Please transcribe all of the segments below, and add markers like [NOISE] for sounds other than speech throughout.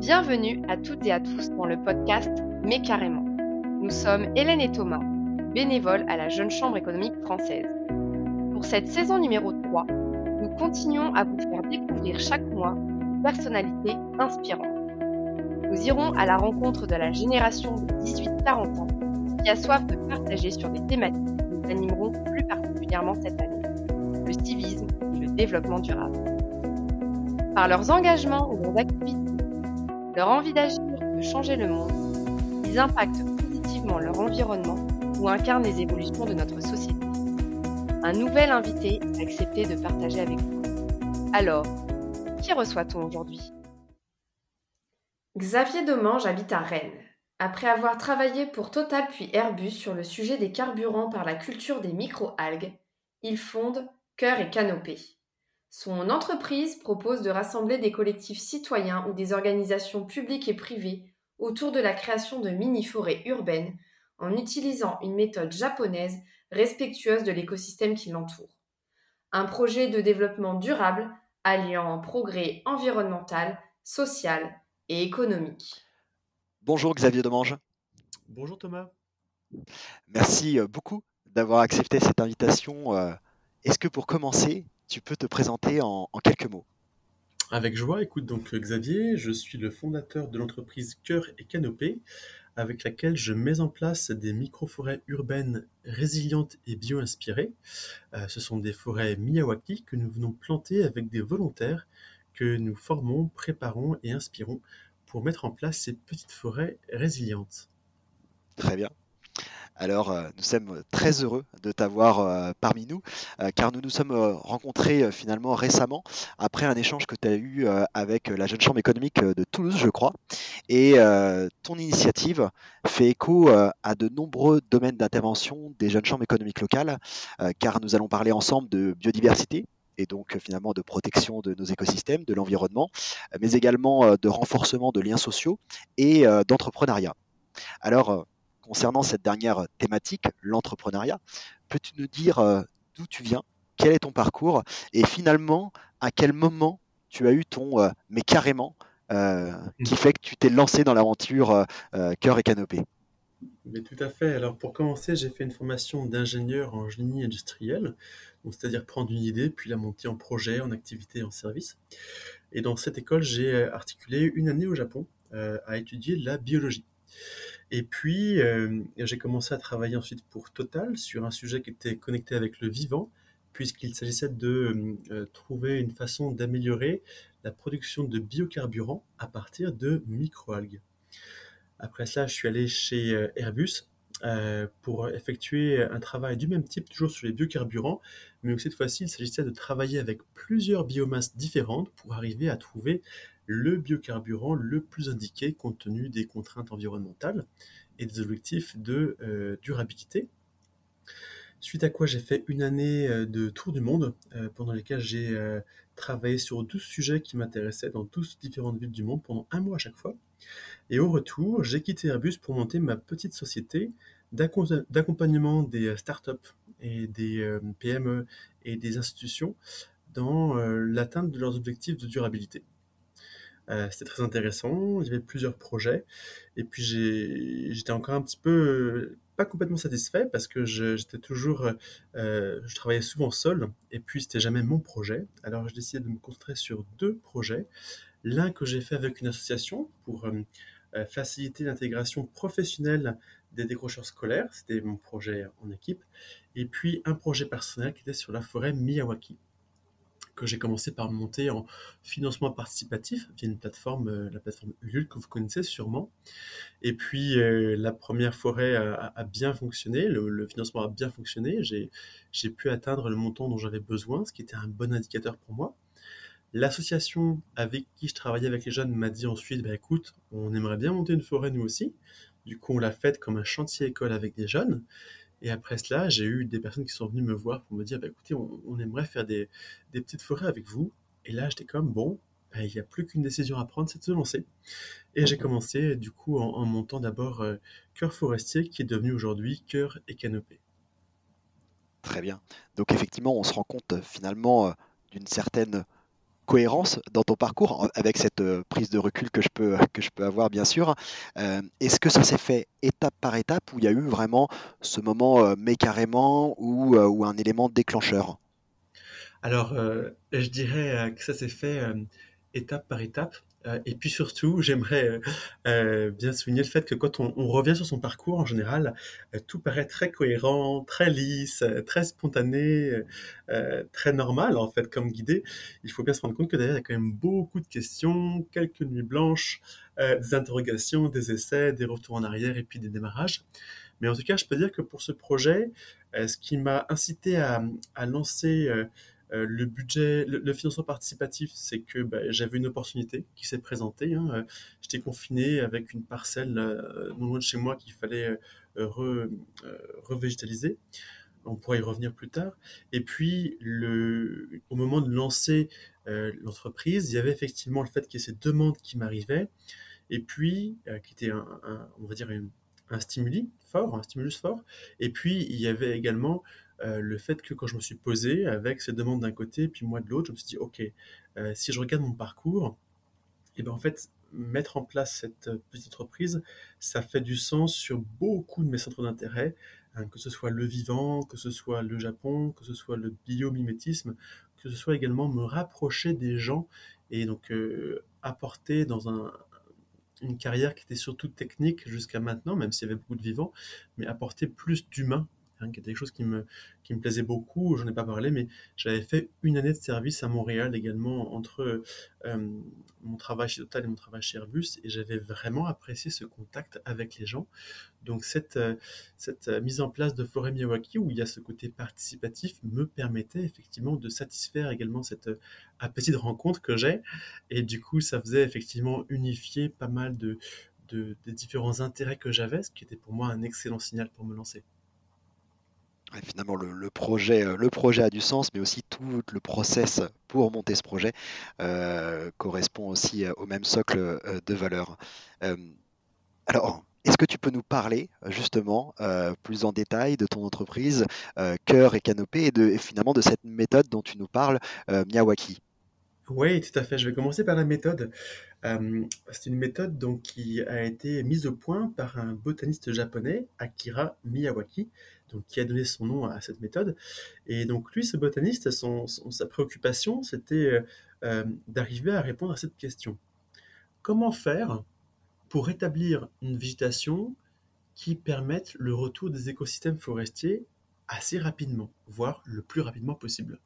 Bienvenue à toutes et à tous dans le podcast Mais carrément. Nous sommes Hélène et Thomas, bénévoles à la Jeune Chambre économique française. Pour cette saison numéro 3, nous continuons à vous faire découvrir chaque mois une personnalité inspirante. Nous irons à la rencontre de la génération de 18-40 ans qui a soif de partager sur des thématiques que nous animerons plus particulièrement cette année, le civisme et le développement durable. Par leurs engagements ou leurs activités, leur envie d'agir, de changer le monde, ils impactent positivement leur environnement ou incarnent les évolutions de notre société. Un nouvel invité a accepté de partager avec vous. Alors, qui reçoit-on aujourd'hui? Xavier Domange habite à Rennes. Après avoir travaillé pour Total puis Airbus sur le sujet des carburants par la culture des micro-algues, il fonde Cœur et Canopée. Son entreprise propose de rassembler des collectifs citoyens ou des organisations publiques et privées autour de la création de mini-forêts urbaines en utilisant une méthode japonaise respectueuse de l'écosystème qui l'entoure. Un projet de développement durable alliant progrès environnemental, social et économique. Bonjour Xavier Demange. Bonjour Thomas. Merci euh, beaucoup d'avoir accepté cette invitation. Euh, est-ce que pour commencer, tu peux te présenter en, quelques mots. Avec joie, écoute donc Xavier, je suis le fondateur de l'entreprise Cœur et Canopée, avec laquelle je mets en place des micro-forêts urbaines résilientes et bio-inspirées. Euh, ce sont des forêts Miyawaki que nous venons planter avec des volontaires que nous formons, préparons et inspirons pour mettre en place ces petites forêts résilientes. Très bien. Alors, euh, nous sommes très heureux de t'avoir euh, parmi nous, euh, car nous nous sommes rencontrés finalement récemment, après un échange que tu as eu avec la Jeune Chambre économique de Toulouse, je crois. Et ton initiative fait écho à de nombreux domaines d'intervention des Jeunes Chambres économiques locales, car nous allons parler ensemble de biodiversité, et donc finalement de protection de nos écosystèmes, de l'environnement, mais également de renforcement de liens sociaux et d'entrepreneuriat. Alors, concernant cette dernière thématique, l'entrepreneuriat, peux-tu nous dire euh, d'où tu viens, quel est ton parcours? Et finalement à quel moment tu as eu ton euh, mais carrément euh, qui fait que tu t'es lancé dans l'aventure cœur et canopée? Mais tout à fait. Alors pour commencer, j'ai fait une formation d'ingénieur en génie industriel, c'est-à-dire prendre une idée puis la monter en projet, en activité, en service. Et dans cette école, j'ai articulé une année au Japon à étudier la biologie. Et puis, euh, j'ai commencé à travailler ensuite pour Total sur un sujet qui était connecté avec le vivant, puisqu'il s'agissait de euh, trouver une façon d'améliorer la production de biocarburants à partir de microalgues. Après ça, je suis allé chez euh, Airbus pour effectuer un travail du même type, toujours sur les biocarburants, mais cette fois-ci, il s'agissait de travailler avec plusieurs biomasses différentes pour arriver à trouver le biocarburant le plus indiqué compte tenu des contraintes environnementales et des objectifs de euh, durabilité. Suite à quoi j'ai fait une année euh, de tour du monde euh, pendant lesquels j'ai travaillé sur 12 sujets qui m'intéressaient dans 12 différentes villes du monde pendant un mois à chaque fois. Et au retour, j'ai quitté Airbus pour monter ma petite société d'accompagnement des startups et des PME et des institutions dans l'atteinte de leurs objectifs de durabilité. Euh, c'était très intéressant, il y avait plusieurs projets. Et puis j'étais encore un petit peu, euh, pas complètement satisfait parce que j'étais toujours, euh, je travaillais souvent seul et puis c'était jamais mon projet. Alors j'ai décidé de me concentrer sur deux projets. L'un que j'ai fait avec une association pour faciliter l'intégration professionnelle des décrocheurs scolaires, c'était mon projet en équipe. Et puis un projet personnel qui était sur la forêt Miyawaki que j'ai commencé par monter en financement participatif via une plateforme, euh, la plateforme Ulule que vous connaissez sûrement. Et puis euh, la première forêt a, bien fonctionné, le, financement a bien fonctionné. J'ai pu atteindre le montant dont j'avais besoin, ce qui était un bon indicateur pour moi. L'association avec qui je travaillais avec les jeunes m'a dit ensuite, bah, écoute, on aimerait bien monter une forêt nous aussi. Du coup, on l'a faite comme un chantier école avec des jeunes. Et après cela, j'ai eu des personnes qui sont venues me voir pour me dire, bah, écoutez, on, aimerait faire des, petites forêts avec vous. Et là, j'étais comme, bon, bah, il n'y a plus qu'une décision à prendre, c'est de se lancer. Et j'ai commencé du coup en, montant d'abord euh, Cœur Forestier, qui est devenu aujourd'hui Cœur et Canopée. Très bien. Donc effectivement, on se rend compte euh, finalement euh, d'une certaine cohérence dans ton parcours, avec cette prise de recul que je peux, que je peux avoir bien sûr. Est-ce que ça s'est fait étape par étape ou il y a eu vraiment ce moment mais carrément ou, ou un élément déclencheur? Alors, je dirais que ça s'est fait étape par étape. Euh, et puis surtout, j'aimerais euh, euh, bien souligner le fait que quand on, revient sur son parcours, en général, tout paraît très cohérent, très lisse, très spontané, très normal en fait comme guidé. Il faut bien se rendre compte que derrière, il y a quand même beaucoup de questions, quelques nuits blanches, des interrogations, des essais, des retours en arrière et puis des démarrages. Mais en tout cas, je peux dire que pour ce projet, ce qui m'a incité à, à lancer euh, le budget, le, financement participatif, c'est que bah, j'avais une opportunité qui s'est présentée. Hein. Euh, j'étais confiné avec une parcelle euh, non loin de chez moi qu'il fallait revégétaliser. On pourrait y revenir plus tard. Et puis, au moment de lancer l'entreprise, il y avait effectivement le fait qu'il y ait ces demandes qui m'arrivaient, et puis qui était on va dire un stimuli fort, un stimulus fort. Et puis, il y avait également euh, le fait que quand je me suis posé avec ces demandes d'un côté, puis moi de l'autre, je me suis dit, OK, euh, si je regarde mon parcours, et eh ben en fait, mettre en place cette euh, petite entreprise, ça fait du sens sur beaucoup de mes centres d'intérêt, hein, que ce soit le vivant, que ce soit le Japon, que ce soit le biomimétisme, que ce soit également me rapprocher des gens et donc apporter dans un, une carrière qui était surtout technique jusqu'à maintenant, même s'il y avait beaucoup de vivants, mais apporter plus d'humain Hein, qui était quelque chose qui me, plaisait beaucoup. J'en ai pas parlé, mais j'avais fait une année de service à Montréal également entre euh, mon travail chez Total et mon travail chez Airbus, et j'avais vraiment apprécié ce contact avec les gens. Donc cette, euh, euh, mise en place de Forêt Miyawaki, où il y a ce côté participatif, me permettait effectivement de satisfaire également cette appétit de rencontre que j'ai, et du coup ça faisait effectivement unifier pas mal de des différents intérêts que j'avais, ce qui était pour moi un excellent signal pour me lancer finalement, le, projet, euh, le projet a du sens, mais aussi tout le process pour monter ce projet euh, correspond aussi euh, au même socle de valeurs. alors, est-ce que tu peux nous parler justement plus en détail de ton entreprise Cœur et Canopée et, de, finalement de cette méthode dont tu nous parles, Miyawaki? Oui, tout à fait. Je vais commencer par la méthode. c'est une méthode qui a été mise au point par un botaniste japonais, Akira Miyawaki, donc, qui a donné son nom à cette méthode. Et donc lui, ce botaniste, sa préoccupation, c'était euh, euh, d'arriver à répondre à cette question. Comment faire pour établir une végétation qui permette le retour des écosystèmes forestiers assez rapidement, voire le plus rapidement possible?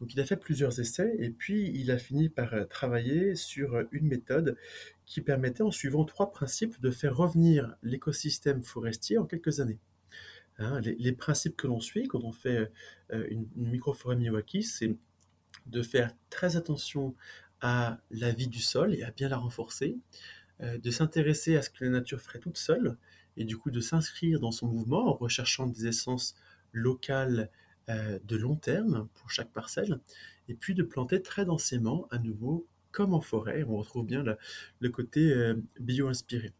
Donc il a fait plusieurs essais et puis il a fini par euh, travailler sur une méthode qui permettait en suivant trois principes de faire revenir l'écosystème forestier en quelques années. Hein, les, principes que l'on suit quand on fait euh, une, microforêt Miyawaki, c'est de faire très attention à la vie du sol et à bien la renforcer, euh, de s'intéresser à ce que la nature ferait toute seule, et du coup de s'inscrire dans son mouvement en recherchant des essences locales euh, de long terme pour chaque parcelle, et puis de planter très densément à nouveau comme en forêt. On retrouve bien le côté bio-inspiré.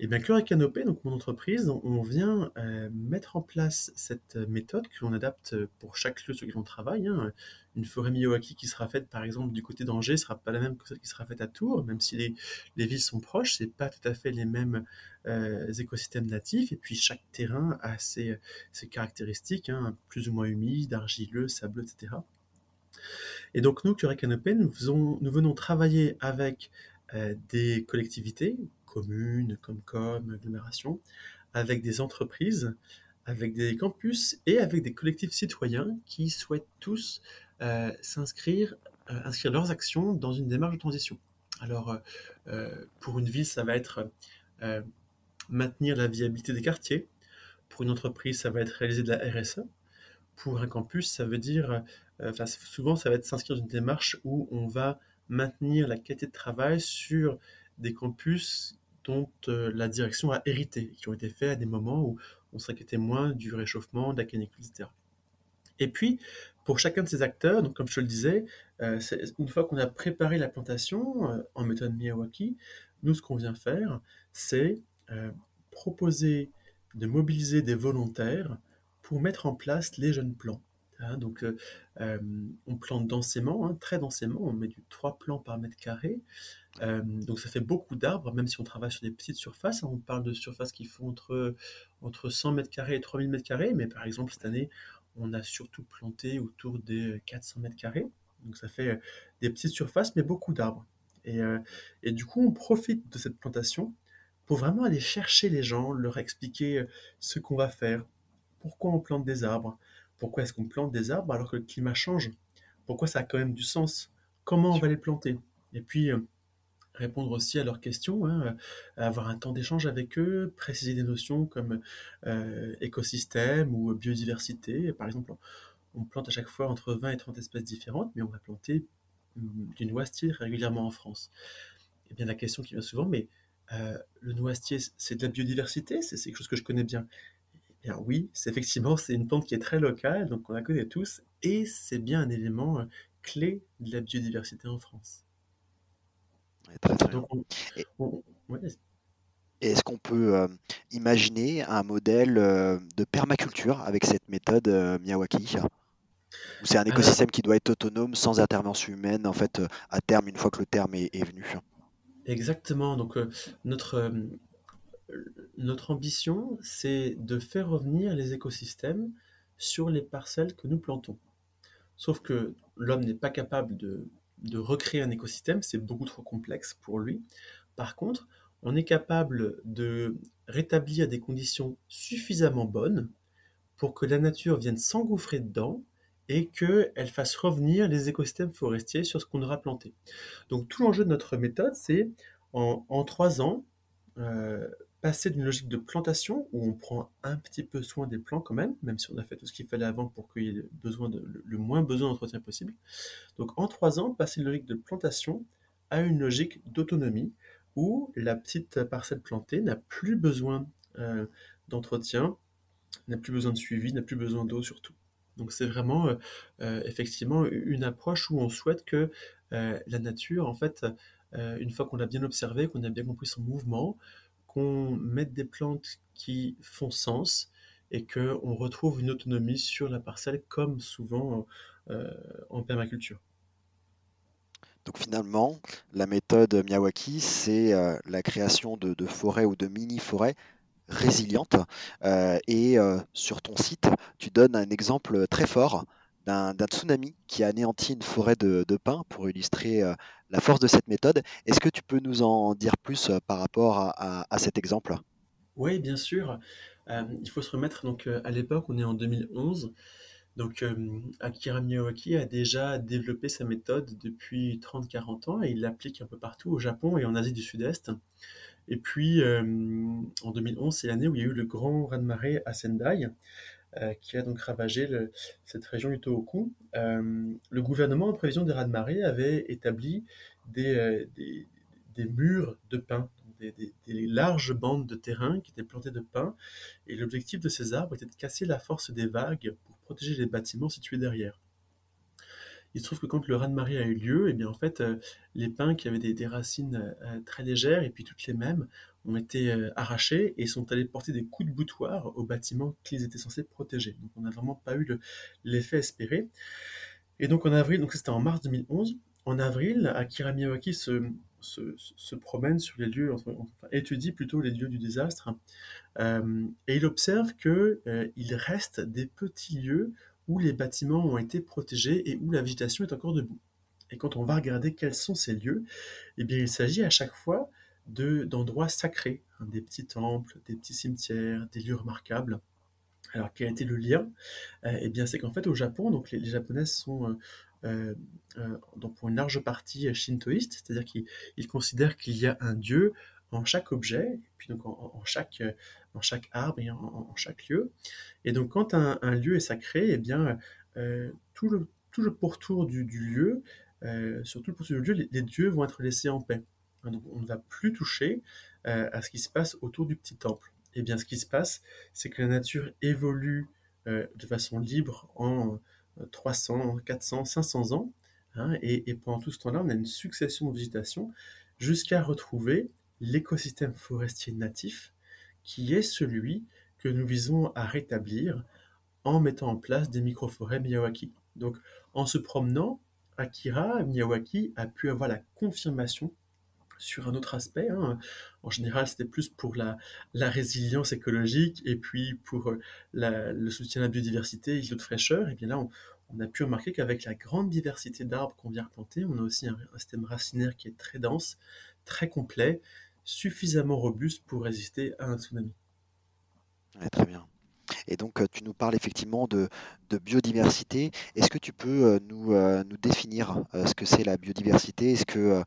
Et bien, Cœur Canopée, donc mon entreprise, on vient euh, mettre en place cette méthode que l'on adapte pour chaque lieu sur lequel on travaille. Hein. Une forêt Miyawaki qui sera faite, par exemple, du côté d'Angers, ne sera pas la même que celle qui sera faite à Tours, même si les, les villes sont proches, c'est pas tout à fait les mêmes euh, écosystèmes natifs. Et puis, chaque terrain a ses, caractéristiques, hein, plus ou moins humides, argileux, sableux, etc. Et donc, nous, Cœur Canopée, nous, nous venons travailler avec euh, des collectivités, communes, comme agglomération, avec des entreprises, avec des campus et avec des collectifs citoyens qui souhaitent tous euh, s'inscrire, euh, inscrire leurs actions dans une démarche de transition. Alors, euh, pour une ville, ça va être maintenir la viabilité des quartiers. Pour une entreprise, ça va être réaliser de la RSE. Pour un campus, ça veut dire, souvent, ça va être s'inscrire dans une démarche où on va maintenir la qualité de travail sur des campus dont euh, la direction a hérité, qui ont été faits à des moments où on s'inquiétait moins du réchauffement, de la canicule, etc. Et puis, pour chacun de ces acteurs, comme je te le disais, euh, une fois qu'on a préparé la plantation euh, en méthode Miyawaki, nous, ce qu'on vient faire, c'est proposer de mobiliser des volontaires pour mettre en place les jeunes plants. Hein, donc, on plante densément, hein, très densément, on met du 3 plants par mètre carré. donc ça fait beaucoup d'arbres, même si on travaille sur des petites surfaces. Hein. on parle de surfaces qui font entre, entre 100 mètres carrés et 3000 mètres carrés, mais par exemple cette année, on a surtout planté autour des 400 mètres carrés. Donc ça fait des petites surfaces, mais beaucoup d'arbres. Et, du coup, on profite de cette plantation pour vraiment aller chercher les gens, leur expliquer ce qu'on va faire, pourquoi on plante des arbres, pourquoi est-ce qu'on plante des arbres alors que le climat change? Pourquoi ça a quand même du sens? Comment on va les planter? Et puis, euh, répondre aussi à leurs questions, hein, euh, avoir un temps d'échange avec eux, préciser des notions comme euh, écosystème ou biodiversité. Par exemple, on plante à chaque fois entre 20 et 30 espèces différentes, mais on va planter hum, du noisetier régulièrement en France. Et eh bien la question qui vient souvent, mais le noisetier, c'est de la biodiversité, c'est quelque chose que je connais bien oui, c'est effectivement, c'est une plante qui est très locale, donc on la connaît tous, et c'est bien un élément euh, clé de la biodiversité en France. très, Est-ce qu'on peut euh, imaginer un modèle euh, de permaculture avec cette méthode Miyawaki? Ou c'est un écosystème qui doit être autonome sans intervention humaine, en fait, à terme, une fois que le terme est, est venu? Exactement. Donc, notre, notre ambition, c'est de faire revenir les écosystèmes sur les parcelles que nous plantons. Sauf que l'homme n'est pas capable de, recréer un écosystème, c'est beaucoup trop complexe pour lui. Par contre, on est capable de rétablir des conditions suffisamment bonnes pour que la nature vienne s'engouffrer dedans et qu'elle fasse revenir les écosystèmes forestiers sur ce qu'on aura planté. Donc tout l'enjeu de notre méthode, c'est en, trois ans, euh, passer d'une logique de plantation où on prend un petit peu soin des plants quand même, même si on a fait tout ce qu'il fallait avant pour qu'il y ait besoin le moins besoin d'entretien possible. Donc en trois ans, passer d'une logique de plantation à une logique d'autonomie où la petite parcelle plantée n'a plus besoin euh, d'entretien, n'a plus besoin de suivi, n'a plus besoin d'eau surtout. Donc c'est vraiment euh, euh, effectivement une approche où on souhaite que la nature, en fait, une fois qu'on a bien observé, qu'on a bien compris son mouvement, qu'on des plantes qui font sens et qu'on retrouve une autonomie sur la parcelle comme souvent euh, en permaculture. Donc finalement, la méthode Miyawaki, c'est euh, la création de, forêts ou de mini-forêts résilientes. Euh, et sur ton site, tu donnes un exemple très fort d'un tsunami qui a anéanti une forêt de, pins pour illustrer la force de cette méthode. Est-ce que tu peux nous en dire plus euh, par rapport à, cet exemple? Oui, bien sûr. Euh, il faut se remettre donc euh, à l'époque, on est en 2011. Donc Akira Miyawaki a déjà développé sa méthode depuis 30-40 ans et il l'applique un peu partout au Japon et en Asie du Sud-Est. Et puis en 2011, c'est l'année où il y a eu le grand raz-de-marée à Sendai. Euh, qui a donc ravagé cette région du Tohoku. Euh, le gouvernement, en prévision des raz-de-marée, avait établi des, euh, des, murs de pins, des, larges bandes de terrain qui étaient plantées de pins. Et l'objectif de ces arbres était de casser la force des vagues pour protéger les bâtiments situés derrière. Il se trouve que quand le raz-de-marée a eu lieu, et eh bien en fait, les pins qui avaient des, racines très légères et puis toutes les mêmes ont été euh, arrachés et sont allés porter des coups de boutoir aux bâtiments qu'ils étaient censés protéger. Donc on n'a vraiment pas eu l'effet espéré. Et donc en avril, donc c'était en mars 2011, en avril, Akira Miyawaki se, promène sur les lieux, enfin, étudie plutôt les lieux du désastre, euh, et il observe qu'il euh, il reste des petits lieux où les bâtiments ont été protégés et où la végétation est encore debout. Et quand on va regarder quels sont ces lieux, eh bien il s'agit à chaque fois d'endroits sacrés, hein, des petits temples, des petits cimetières, des lieux remarquables. Alors quel a été le lien? Euh, Eh bien c'est qu'en fait au Japon, donc les, Japonais sont euh, euh, donc pour une large partie shintoïstes, c'est-à-dire qu'ils considèrent qu'il y a un dieu en chaque objet, et puis donc en, chaque, en chaque arbre et en, chaque lieu. Et donc quand un, lieu est sacré, eh bien tout, le, tout le pourtour du, lieu, sur tout le pourtour du lieu, les dieux vont être laissés en paix on ne va plus toucher euh, à ce qui se passe autour du petit temple. Et eh bien, ce qui se passe, c'est que la nature évolue euh, de façon libre en 300, 400, 500 ans. Hein, et, pendant tout ce temps-là, on a une succession de végétation jusqu'à retrouver l'écosystème forestier natif qui est celui que nous visons à rétablir en mettant en place des microforêts Miyawaki. Donc en se promenant, Akira Miyawaki a pu avoir la confirmation sur un autre aspect. Hein. En général, c'était plus pour la, résilience écologique et puis pour euh, le soutien à la biodiversité l'eau de fraîcheur. Et bien là, on, a pu remarquer qu'avec la grande diversité d'arbres qu'on vient replanter, on a aussi un, système racinaire qui est très dense, très complet, suffisamment robuste pour résister à un tsunami. très bien. Et donc, euh, tu nous parles effectivement de, biodiversité. Est-ce que tu peux euh, nous, euh, nous définir ce que c'est la biodiversité? Est-ce que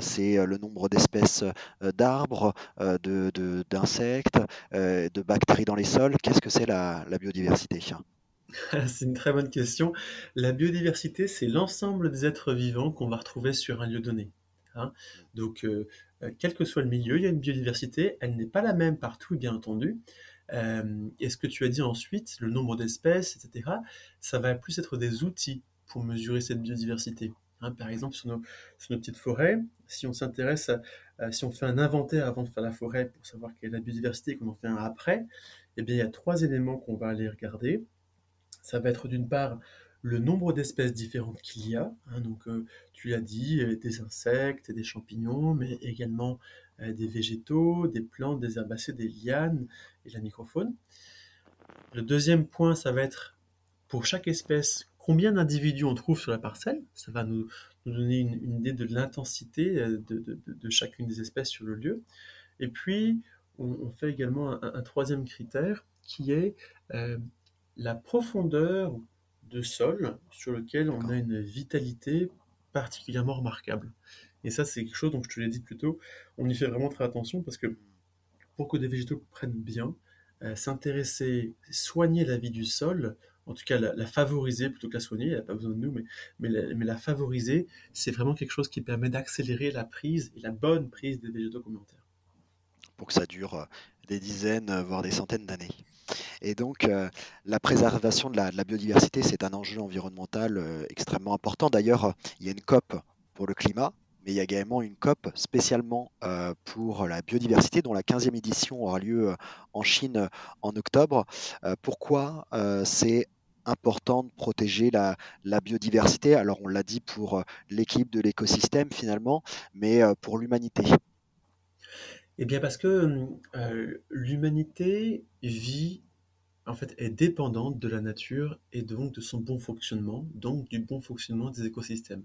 c'est le nombre d'espèces d'arbres, d'insectes, de, de, bactéries dans les sols? Qu'est-ce que c'est la, biodiversité? [LAUGHS] C'est une très bonne question. La biodiversité, c'est l'ensemble des êtres vivants qu'on va retrouver sur un lieu donné. Hein. Donc, quel que soit le milieu, il y a une biodiversité. Elle n'est pas la même partout, bien entendu. Euh, et ce que tu as dit ensuite, le nombre d'espèces, etc., ça va plus être des outils pour mesurer cette biodiversité. Hein, par exemple, sur nos, petites forêts, si on s'intéresse, si on fait un inventaire avant de faire la forêt pour savoir quelle est la biodiversité et qu'on en fait un après, eh bien, il y a trois éléments qu'on va aller regarder. Ça va être d'une part le nombre d'espèces différentes qu'il y a. Hein, donc, euh, tu l'as dit, euh, des insectes, des champignons, mais également euh, des végétaux, des plantes, des herbacées, des lianes et la microfaune. Le deuxième point, ça va être pour chaque espèce, combien d'individus on trouve sur la parcelle? Ça va nous, donner une, idée de l'intensité de, chacune des espèces sur le lieu. Et puis, on, fait également un, troisième critère qui est la profondeur de sol sur lequel on a une vitalité particulièrement remarquable. Et ça, c'est quelque chose dont je te l'ai dit plus tôt, on y fait vraiment très attention parce que pour que des végétaux prennent bien, euh, s'intéresser, soigner la vie du sol, en tout cas la, favoriser plutôt que la soigner, elle n'a pas besoin de nous, mais, mais, la, favoriser, c'est vraiment quelque chose qui permet d'accélérer la prise et la bonne prise des végétaux communautaires. Pour que ça dure euh, des dizaines, euh, voire des centaines d'années. Et donc, la préservation de la, biodiversité, c'est un enjeu environnemental extrêmement important. D'ailleurs, il y a une COP pour le climat, mais il y a également une COP spécialement pour la biodiversité, dont la 15e édition aura lieu en Chine en octobre. pourquoi c'est important de protéger la, la biodiversité? Alors, on l'a dit pour l'équipe de l'écosystème finalement, mais pour l'humanité. Eh bien, parce que l'humanité vit en fait, est dépendante de la nature et donc de son bon fonctionnement, donc du bon fonctionnement des écosystèmes.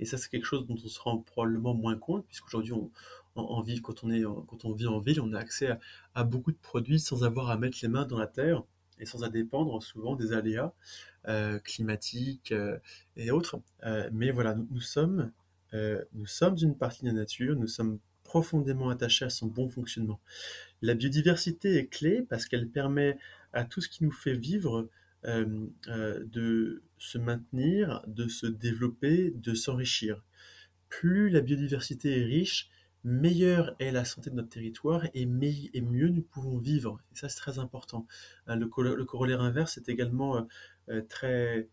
Et ça, c'est quelque chose dont on se rend probablement moins compte, puisqu'aujourd'hui, on, en, ville, quand on, est, quand on vit en ville, on a accès à, beaucoup de produits sans avoir à mettre les mains dans la terre et sans à dépendre souvent des aléas euh, climatiques euh, et autres. Euh, mais voilà, nous, sommes, nous sommes une partie de la nature, nous sommes profondément attachés à son bon fonctionnement. La biodiversité est clé parce qu'elle permet à tout ce qui nous fait vivre euh, euh, de se maintenir, de se développer, de s'enrichir. Plus la biodiversité est riche, meilleure est la santé de notre territoire et, mieux nous pouvons vivre. Et ça, c'est très important. Euh, le, corollaire inverse est également très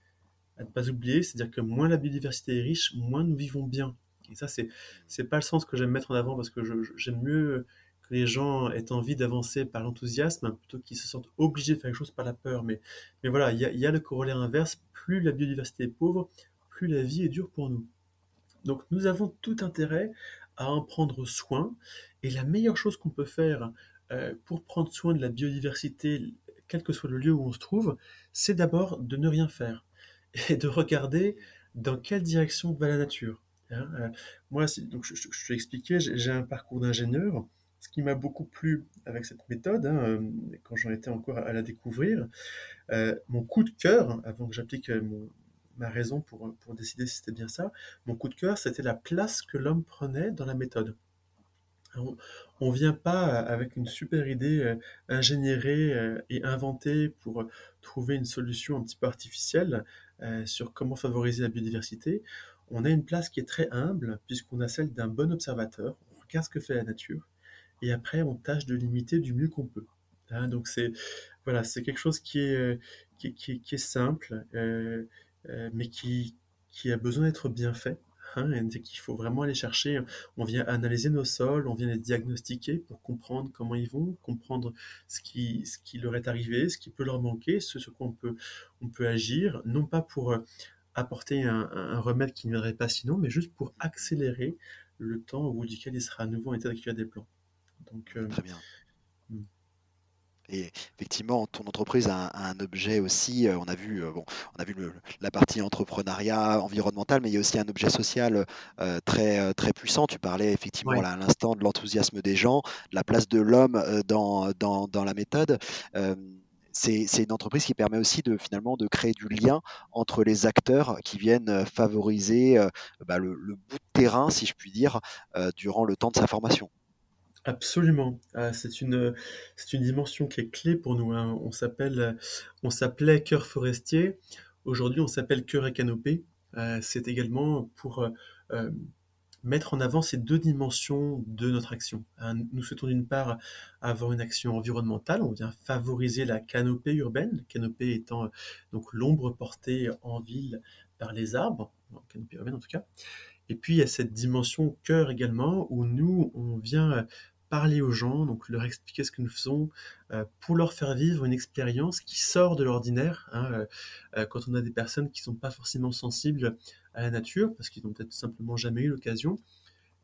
à ne pas oublier, c'est-à-dire que moins la biodiversité est riche, moins nous vivons bien. Et ça, c'est n'est pas le sens que j'aime mettre en avant parce que j'aime mieux les gens aient envie d'avancer par l'enthousiasme plutôt qu'ils se sentent obligés de faire quelque chose par la peur. Mais, voilà, il y, a le corollaire inverse. Plus la biodiversité est pauvre, plus la vie est dure pour nous. Donc nous avons tout intérêt à en prendre soin. Et la meilleure chose qu'on peut faire euh, pour prendre soin de la biodiversité, quel que soit le lieu où on se trouve, c'est d'abord de ne rien faire [LAUGHS] et de regarder dans quelle direction va la nature. Hein. Euh, moi, donc je, je, je te l'expliquais, j'ai un parcours d'ingénieur. Ce qui m'a beaucoup plu avec cette méthode, hein, euh, quand j'en étais encore à la découvrir, euh, mon coup de cœur, avant que j'applique euh, ma raison pour, pour décider si c'était bien ça, mon coup de cœur, c'était la place que l'homme prenait dans la méthode. On ne vient pas avec une super idée ingénierée et inventée pour trouver une solution un petit peu artificielle sur comment favoriser la biodiversité. On a une place qui est très humble puisqu'on a celle d'un bon observateur. On regarde ce que fait la nature et après on tâche de limiter du mieux qu'on peut. Hein. donc c'est voilà, c'est quelque chose qui est, euh, simple, euh, euh, mais qui, a besoin d'être bien fait. hein, qu'il faut vraiment aller chercher. On vient analyser nos sols, on vient les diagnostiquer pour comprendre comment ils vont, comprendre ce qui, leur est arrivé, ce qui peut leur manquer, ce sur quoi on peut, agir, non pas pour apporter un, un remède qui ne viendrait pas sinon, mais juste pour accélérer le temps au bout duquel il sera à nouveau en état d'accueillir des plans. Donc, euh, Très bien. Hmm. Et effectivement, ton entreprise a un, objet aussi. Euh, on a vu, euh, bon, on a vu la partie entrepreneuriat environnemental, mais il y a aussi un objet social très très puissant. Tu parlais effectivement à l'instant de l'enthousiasme des gens, de la place de l'homme dans, dans, dans, la méthode. c'est une entreprise qui permet aussi de finalement de créer du lien entre les acteurs qui viennent favoriser bah, le, le, bout de terrain, si je puis dire, durant le temps de sa formation. Absolument. Ah, c'est une, c'est une dimension qui est clé pour nous. Hein. On s'appelle, on s'appelait cœur forestier. Aujourd'hui, on s'appelle cœur et canopée. Euh, c'est également pour euh, euh, mettre en avant ces deux dimensions de notre action. Hein. Nous souhaitons d'une part avoir une action environnementale. On vient favoriser la canopée urbaine. canopée étant donc l'ombre portée en ville par les arbres, canopée urbaine en tout cas. Et puis il y a cette dimension cœur également, où nous, on vient parler aux gens, donc leur expliquer ce que nous faisons, euh, pour leur faire vivre une expérience qui sort de l'ordinaire. Hein, euh, euh, quand on a des personnes qui ne sont pas forcément sensibles à la nature, parce qu'ils n'ont peut-être simplement jamais eu l'occasion,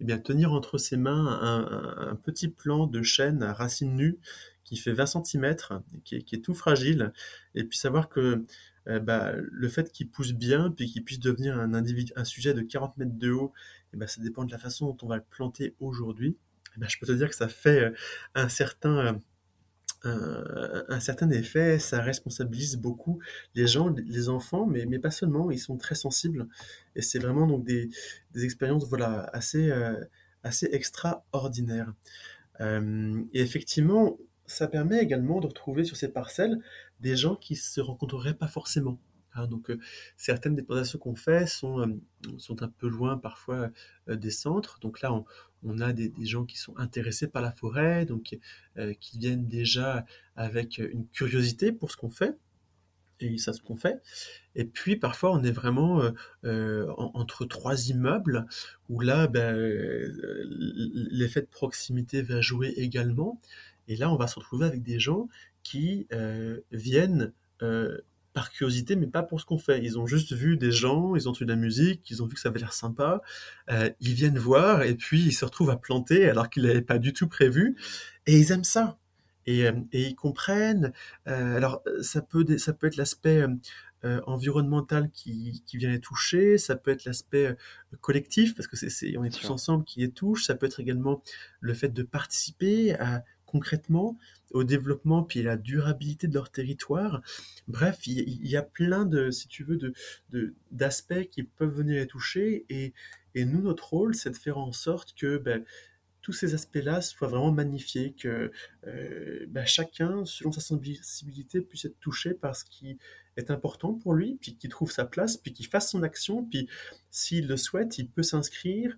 eh bien, tenir entre ses mains un, petit plant de chêne à racines nues qui fait 20 cm, qui est, tout fragile, et puis savoir que bah, le fait qu'il pousse bien, puis qu'il puisse devenir un sujet de 40 mètres de haut, eh ben, ça dépend de la façon dont on va le planter aujourd'hui. Eh ben, je peux te dire que ça fait euh, un certain, euh, un, certain effet, ça responsabilise beaucoup les gens, les enfants, mais, pas seulement, ils sont très sensibles. Et c'est vraiment donc des, des expériences voilà, assez, euh, assez extraordinaires. et effectivement, ça permet également de retrouver sur ces parcelles des gens qui se rencontreraient pas forcément. Hein. donc, certaines des présentations qu'on fait sont, sont un peu loin parfois des centres. Donc là, on, a des, gens qui sont intéressés par la forêt, donc euh, qui viennent déjà avec une curiosité pour ce qu'on fait, et ça ce qu'on fait. Et puis parfois on est vraiment euh, euh, entre trois immeubles où là ben, l'effet de proximité va jouer également. Et là on va se retrouver avec des gens qui viennent par curiosité, mais pas pour ce qu'on fait. Ils ont juste vu des gens, ils ont entendu de la musique, ils ont vu que ça avait l'air sympa, euh, ils viennent voir et puis ils se retrouvent à planter alors qu'ils n'avaient pas du tout prévu, et ils aiment ça. Et, euh, ils comprennent. Euh, alors ça peut, ça peut être l'aspect environnemental qui, vient les toucher, ça peut être l'aspect collectif, parce que c'est, on est tous ensemble qui les touche, ça peut être également le fait de participer à concrètement au développement puis à la durabilité de leur territoire. Bref, il, y a plein de, si tu veux, de, d'aspects qui peuvent venir les toucher et, et nous, notre rôle, c'est de faire en sorte que ben, tous ces aspects-là soient vraiment magnifiés, que euh, ben, chacun, selon sa sensibilité, puisse être touché par ce qui est important pour lui, puis qu'il trouve sa place, puis qu'il fasse son action, puis s'il le souhaite, il peut s'inscrire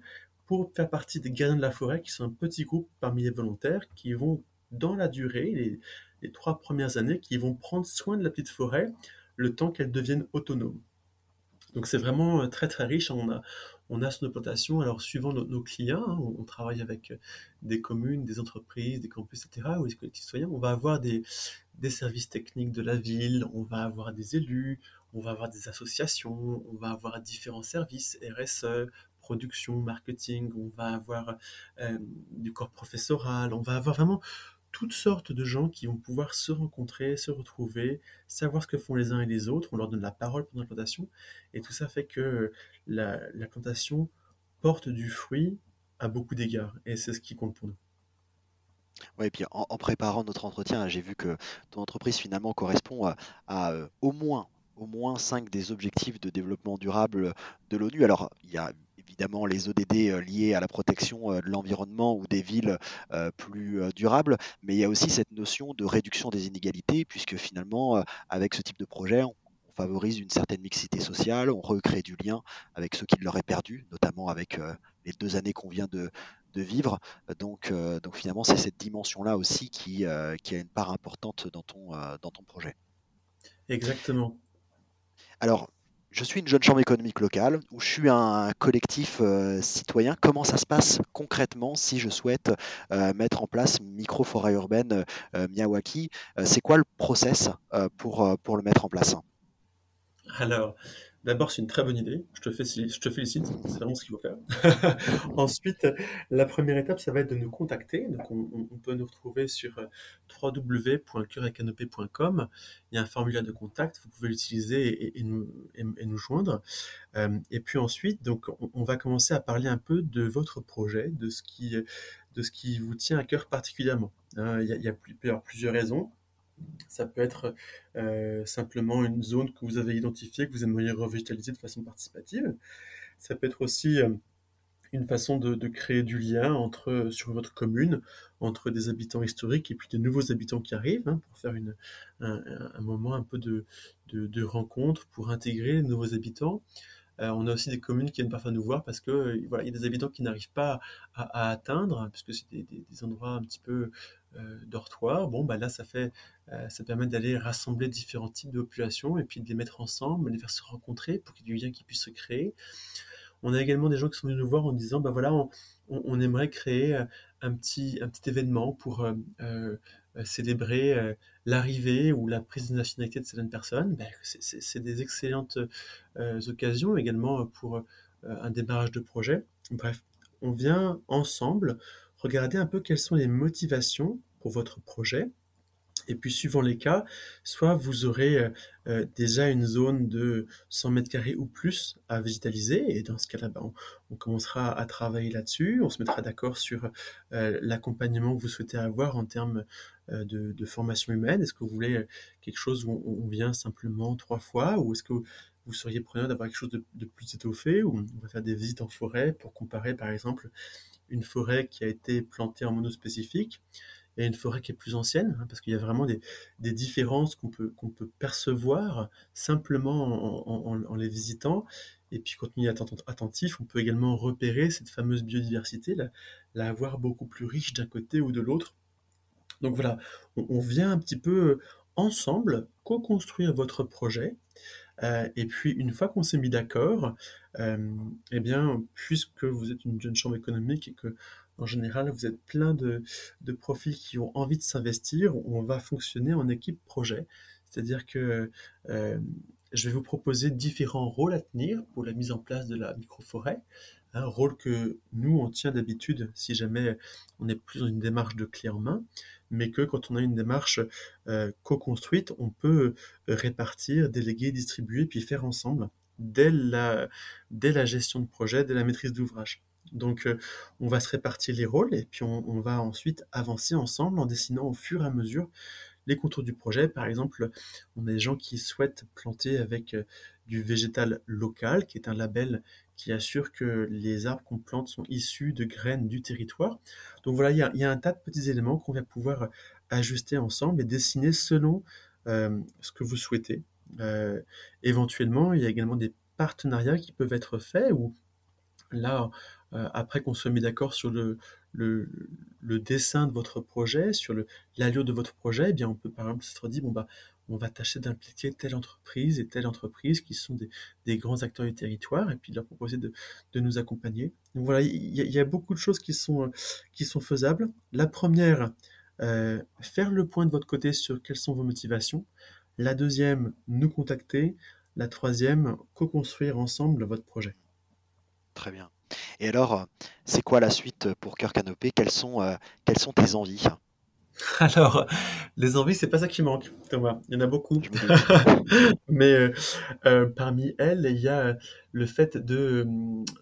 pour faire partie des gardiens de la forêt, qui sont un petit groupe parmi les volontaires, qui vont dans la durée, les, trois premières années, qui vont prendre soin de la petite forêt le temps qu'elle devienne autonome. Donc c'est vraiment euh, très très riche. On a, on a son plantation, alors suivant nos, clients, hein, on, travaille avec euh, des communes, des entreprises, des campus, etc., ou des collectifs citoyens, on va avoir des, des services techniques de la ville, on va avoir des élus, on va avoir des associations, on va avoir différents services, RSE, production, marketing, on va avoir euh, du corps professoral, on va avoir vraiment toutes sortes de gens qui vont pouvoir se rencontrer, se retrouver, savoir ce que font les uns et les autres, on leur donne la parole pendant la plantation, et tout ça fait que la, plantation porte du fruit à beaucoup d'égards, et c'est ce qui compte pour nous. Oui, et puis en, préparant notre entretien, j'ai vu que ton entreprise finalement correspond à, euh, au moins au moins cinq des objectifs de développement durable de l'ONU. Alors, il y a évidemment les ODD euh, liés à la protection euh, de l'environnement ou des villes euh, plus durables, mais il y a aussi cette notion de réduction des inégalités, puisque finalement, avec ce type de projet, on favorise une certaine mixité sociale, on recrée du lien avec ceux qui l'auraient perdu, notamment avec les deux années qu'on vient de, vivre. Donc, donc finalement, c'est cette dimension-là aussi qui, qui, a une part importante dans ton, dans ton projet. Exactement. Alors, je suis une jeune chambre économique locale où je suis un collectif euh, citoyen. Comment ça se passe concrètement si je souhaite euh, mettre en place micro-forêt urbaine euh, Miyawaki C'est quoi le process pour, pour le mettre en place? D'abord, c'est une très bonne idée. Je te, félicite. C'est vraiment ce qu'il faut faire. [LAUGHS] Ensuite, la première étape, ça va être de nous contacter. Donc, on, peut nous retrouver sur euh, www.curecanopé.com. Il y a un formulaire de contact. Vous pouvez l'utiliser et, nous, et, joindre. Euh, et puis ensuite, donc, on, va commencer à parler un peu de votre projet, de ce qui, de ce qui vous tient à cœur particulièrement. Hein, il y a plusieurs raisons. Ça peut être euh, simplement une zone que vous avez identifiée, que vous aimeriez revitaliser de façon participative. Ça peut être aussi euh, une façon de, créer du lien entre, sur votre commune, entre des habitants historiques et puis des nouveaux habitants qui arrivent, hein, pour faire un, moment un peu de, rencontre, pour intégrer les nouveaux habitants. Euh, on a aussi des communes qui viennent parfois nous voir parce que voilà, il y a des habitants qui n'arrivent pas à, atteindre, puisque c'est des, endroits un petit peu euh, dortoir, bon, bah là, ça fait, euh, ça permet d'aller rassembler différents types de populations et puis de les mettre ensemble, les faire se rencontrer pour qu'il y ait du lien qui puisse se créer. On a également des gens qui sont venus nous voir en disant, bah voilà, on, aimerait créer euh, un petit, événement pour célébrer l'arrivée ou la prise de nationalité de certaines personnes. Bah, c'est des excellentes occasions également pour un démarrage de projet. Bref, on vient ensemble regardez un peu quelles sont les motivations pour votre projet. Et puis, suivant les cas, soit vous aurez euh, euh, déjà une zone de 100 mètres carrés ou plus à végétaliser, et dans ce cas-là, ben, on, commencera à travailler là-dessus, on se mettra d'accord sur euh, l'accompagnement que vous souhaitez avoir en termes de, formation humaine. Est-ce que vous voulez quelque chose où on, vient simplement trois fois, ou est-ce que vous seriez preneur d'avoir quelque chose de, de, plus étoffé, ou on va faire des visites en forêt pour comparer, par exemple, une forêt qui a été plantée en monospécifique et une forêt qui est plus ancienne, hein, parce qu'il y a vraiment des, différences qu'on peut, percevoir simplement en, les visitant. Et puis quand on y est attentif, on peut également repérer cette fameuse biodiversité, la, la voir beaucoup plus riche d'un côté ou de l'autre. Donc voilà, on, vient un petit peu ensemble co-construire votre projet. Euh, et puis une fois qu'on s'est mis d'accord, euh, eh bien, puisque vous êtes une jeune chambre économique et que en général, vous êtes plein de, profils qui ont envie de s'investir. On va fonctionner en équipe projet. C'est-à-dire que euh, je vais vous proposer différents rôles à tenir pour la mise en place de la microforêt. Un rôle que nous, on tient d'habitude si jamais on est plus dans une démarche de clé en main, mais que quand on a une démarche euh, co-construite, on peut répartir, déléguer, distribuer, puis faire ensemble dès la, gestion de projet, dès la maîtrise d'ouvrage. Donc euh, on va se répartir les rôles et puis on, va ensuite avancer ensemble en dessinant au fur et à mesure les contours du projet. Par exemple, on a des gens qui souhaitent planter avec euh, du végétal local, qui est un label qui assure que les arbres qu'on plante sont issus de graines du territoire. Donc voilà, il y a, un tas de petits éléments qu'on va pouvoir ajuster ensemble et dessiner selon euh, ce que vous souhaitez. Euh, éventuellement, il y a également des partenariats qui peuvent être faits où là, euh, après qu'on soit mis d'accord sur le, le, dessin de votre projet, sur l'allure de votre projet, eh bien on peut par exemple se dire, bon, bah, on va tâcher d'impliquer telle entreprise et telle entreprise qui sont des, grands acteurs du territoire et puis de leur proposer de, nous accompagner. Donc voilà, il y, a beaucoup de choses qui sont, qui sont faisables. La première, euh, faire le point de votre côté sur quelles sont vos motivations. La deuxième, nous contacter. La troisième, co-construire ensemble votre projet. Très bien. Et alors, c'est quoi la suite pour Cœur Canopé? Quelles sont, euh, quelles sont tes envies? Alors, les envies, c'est pas ça qui manque, Thomas. Il y en a beaucoup. [LAUGHS] Mais euh, euh, parmi elles, il y a le fait de,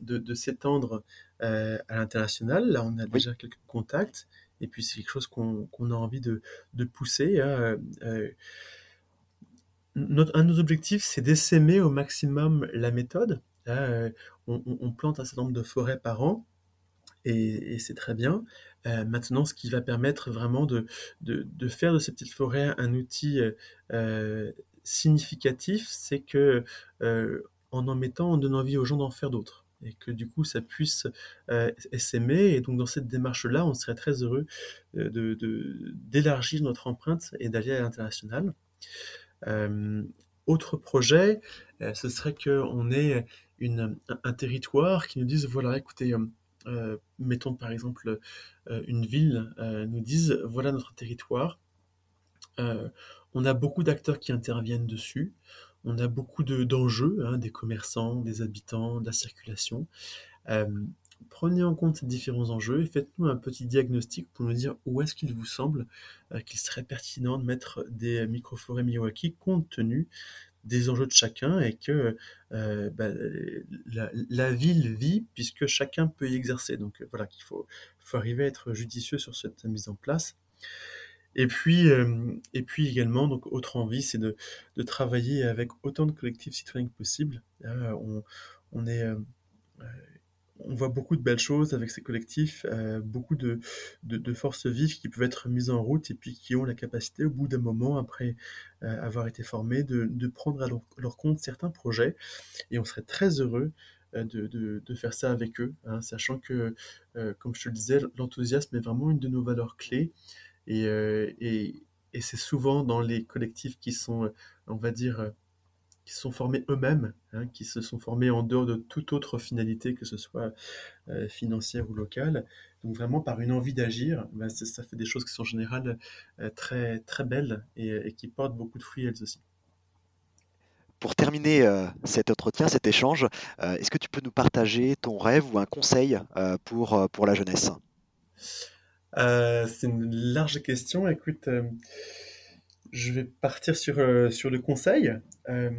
de, s'étendre à l'international. Là, on a déjà quelques contacts. Et puis, c'est quelque chose qu'on a envie de, de pousser. Hein, un de nos objectifs, c'est d'essaimer au maximum la méthode. Euh, on, plante un certain nombre de forêts par an, et, c'est très bien. Euh, maintenant, ce qui va permettre vraiment de, faire de ces petites forêts un outil euh, significatif, c'est que en en mettant, on donne envie aux gens d'en faire d'autres et que du coup ça puisse s'aimer. Et donc dans cette démarche-là, on serait très heureux d'élargir notre empreinte et d'aller à l'international. Euh, autre projet, ce serait qu'on ait un, territoire qui nous dise, voilà, écoutez, mettons par exemple une ville, nous dise, voilà notre territoire, on a beaucoup d'acteurs qui interviennent dessus, on a beaucoup d'enjeux, hein, des commerçants, des habitants, de la circulation. prenez en compte ces différents enjeux et faites-nous un petit diagnostic pour nous dire où est-ce qu'il vous semble qu'il serait pertinent de mettre des microforêts Miyawaki compte tenu des enjeux de chacun et que euh, bah, la, ville vit puisque chacun peut y exercer. Donc euh, voilà qu'il faut, faut arriver à être judicieux sur cette mise en place. Et puis, euh, et puis également, donc, autre envie, c'est de, de, travailler avec autant de collectifs citoyens que possible. on, on, est, on voit beaucoup de belles choses avec ces collectifs, euh, beaucoup de, forces vives qui peuvent être mises en route et puis qui ont la capacité, au bout d'un moment, après euh, avoir été formés, de, prendre à leur, compte certains projets. Et on serait très heureux euh, de, faire ça avec eux, hein, sachant que, comme je te le disais, l'enthousiasme est vraiment une de nos valeurs clés. Et c'est souvent dans les collectifs qui sont, on va dire, qui se sont formés eux-mêmes, hein, qui se sont formés en dehors de toute autre finalité, que ce soit euh, financière ou locale. Donc vraiment par une envie d'agir, ben, ça fait des choses qui sont en général euh, très, très belles et, qui portent beaucoup de fruits elles aussi. Pour terminer euh, cet entretien, cet échange, est-ce que tu peux nous partager ton rêve ou un conseil pour, pour la jeunesse? C'est une large question. Écoute, je vais partir sur, euh, sur le conseil. Euh,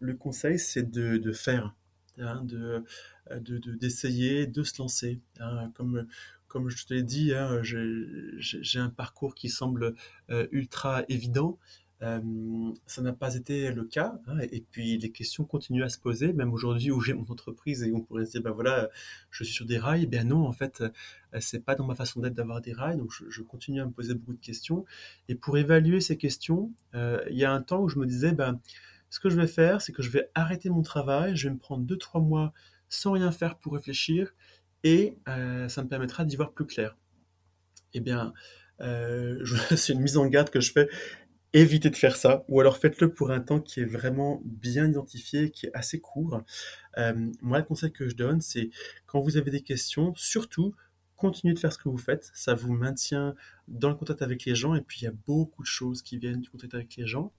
le conseil, c'est de, de faire, hein, de, d'essayer, de, se lancer. Hein. comme, comme je te l'ai dit, hein, j'ai, un parcours qui semble euh, ultra évident. Ça n'a pas été le cas. Hein, et puis les questions continuent à se poser, même aujourd'hui où j'ai mon entreprise et on pourrait se dire, ben voilà, je suis sur des rails. Eh bien non, en fait, c'est pas dans ma façon d'être d'avoir des rails. Donc je, continue à me poser beaucoup de questions. Et pour évaluer ces questions, il y a un temps où je me disais, ben, ce que je vais faire, c'est que je vais arrêter mon travail, je vais me prendre 2-3 mois sans rien faire pour réfléchir et ça me permettra d'y voir plus clair. Eh bien, euh, [LAUGHS] c'est une mise en garde que je fais évitez de faire ça, ou alors faites-le pour un temps qui est vraiment bien identifié, qui est assez court. Euh, moi, le conseil que je donne, c'est quand vous avez des questions, surtout, continuez de faire ce que vous faites. Ça vous maintient dans le contact avec les gens, et puis il y a beaucoup de choses qui viennent du contact avec les gens.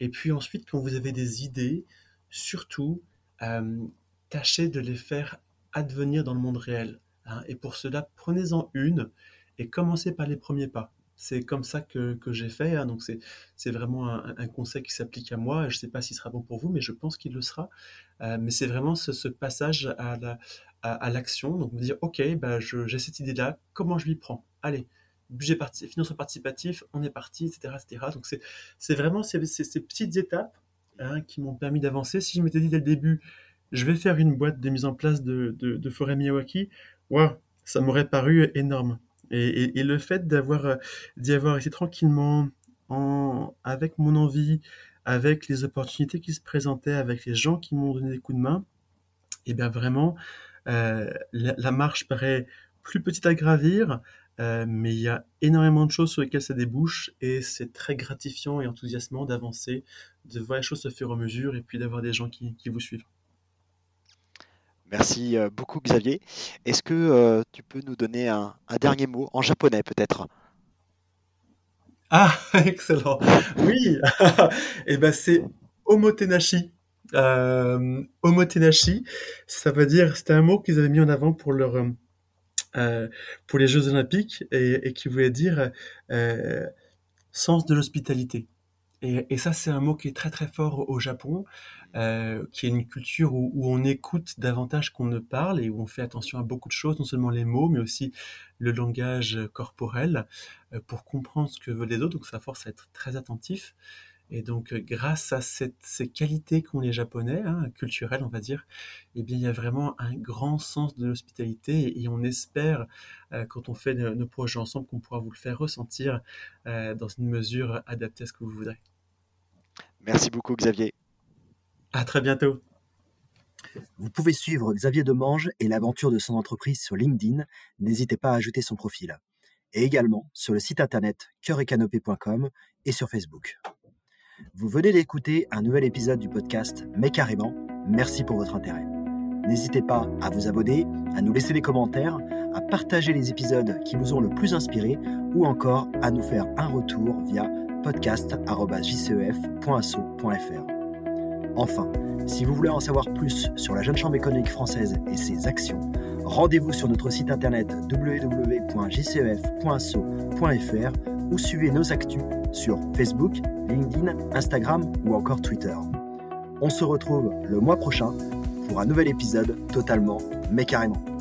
Et puis ensuite, quand vous avez des idées, surtout, euh, tâchez de les faire advenir dans le monde réel. Hein. Et pour cela, prenez-en une et commencez par les premiers pas. C'est comme ça que, que j'ai fait. Hein, donc, c'est vraiment un, conseil qui s'applique à moi. Je ne sais pas s'il sera bon pour vous, mais je pense qu'il le sera. Euh, mais c'est vraiment ce, passage à l'action. À, donc, me dire, OK, bah, j'ai cette idée-là. Comment je m'y prends? Allez, budget parti, financement participatif, on est parti, etc. etc. Donc, c'est vraiment ces, ces, ces, petites étapes hein, qui m'ont permis d'avancer. Si je m'étais dit dès le début, je vais faire une boîte de mise en place de, de, de forêt Miyawaki, wow, ça m'aurait paru énorme. Et, le fait d'avoir euh, d'y avoir été tranquillement, en, avec mon envie, avec les opportunités qui se présentaient, avec les gens qui m'ont donné des coups de main, et eh bien vraiment, euh, la, marche paraît plus petite à gravir, euh, mais il y a énormément de choses sur lesquelles ça débouche et c'est très gratifiant et enthousiasmant d'avancer, de voir les choses se faire en mesure et puis d'avoir des gens qui vous suivent. Merci euh, beaucoup Xavier. Est-ce que euh, tu peux nous donner un, dernier mot en japonais peut-être? Ah, [LAUGHS] excellent. Oui, et [LAUGHS] eh ben c'est omotenashi. Euh, omotenashi, ça veut dire, c'était un mot qu'ils avaient mis en avant pour leur pour les Jeux Olympiques et, qui voulait dire sens de l'hospitalité. Et, ça, c'est un mot qui est très très fort au Japon. Euh, qui est une culture où, on écoute davantage qu'on ne parle et où on fait attention à beaucoup de choses, non seulement les mots, mais aussi le langage corporel, euh, pour comprendre ce que veulent les autres. Donc ça force à être très attentif. Et donc, euh, grâce à ces qualités qu'ont les Japonais, hein, culturelles, on va dire, eh bien, il y a vraiment un grand sens de l'hospitalité et, on espère, quand on fait nos projets ensemble, qu'on pourra vous le faire ressentir dans une mesure adaptée à ce que vous voudrez. Merci beaucoup, Xavier. À très bientôt. Vous pouvez suivre Xavier Demange et l'aventure de son entreprise sur LinkedIn. N'hésitez pas à ajouter son profil. Et également sur le site internet cœuretcanopé.com et sur Facebook. Vous venez d'écouter un nouvel épisode du podcast Mais carrément, merci pour votre intérêt. N'hésitez pas à vous abonner, à nous laisser des commentaires, à partager les épisodes qui vous ont le plus inspiré ou encore à nous faire un retour via podcast.jcef.asso.fr. Enfin, si vous voulez en savoir plus sur la Jeune Chambre économique française et ses actions, rendez-vous sur notre site internet www.jcef.asso.fr ou suivez nos actus sur Facebook, LinkedIn, Instagram ou encore Twitter. On se retrouve le mois prochain pour un nouvel épisode totalement mais carrément.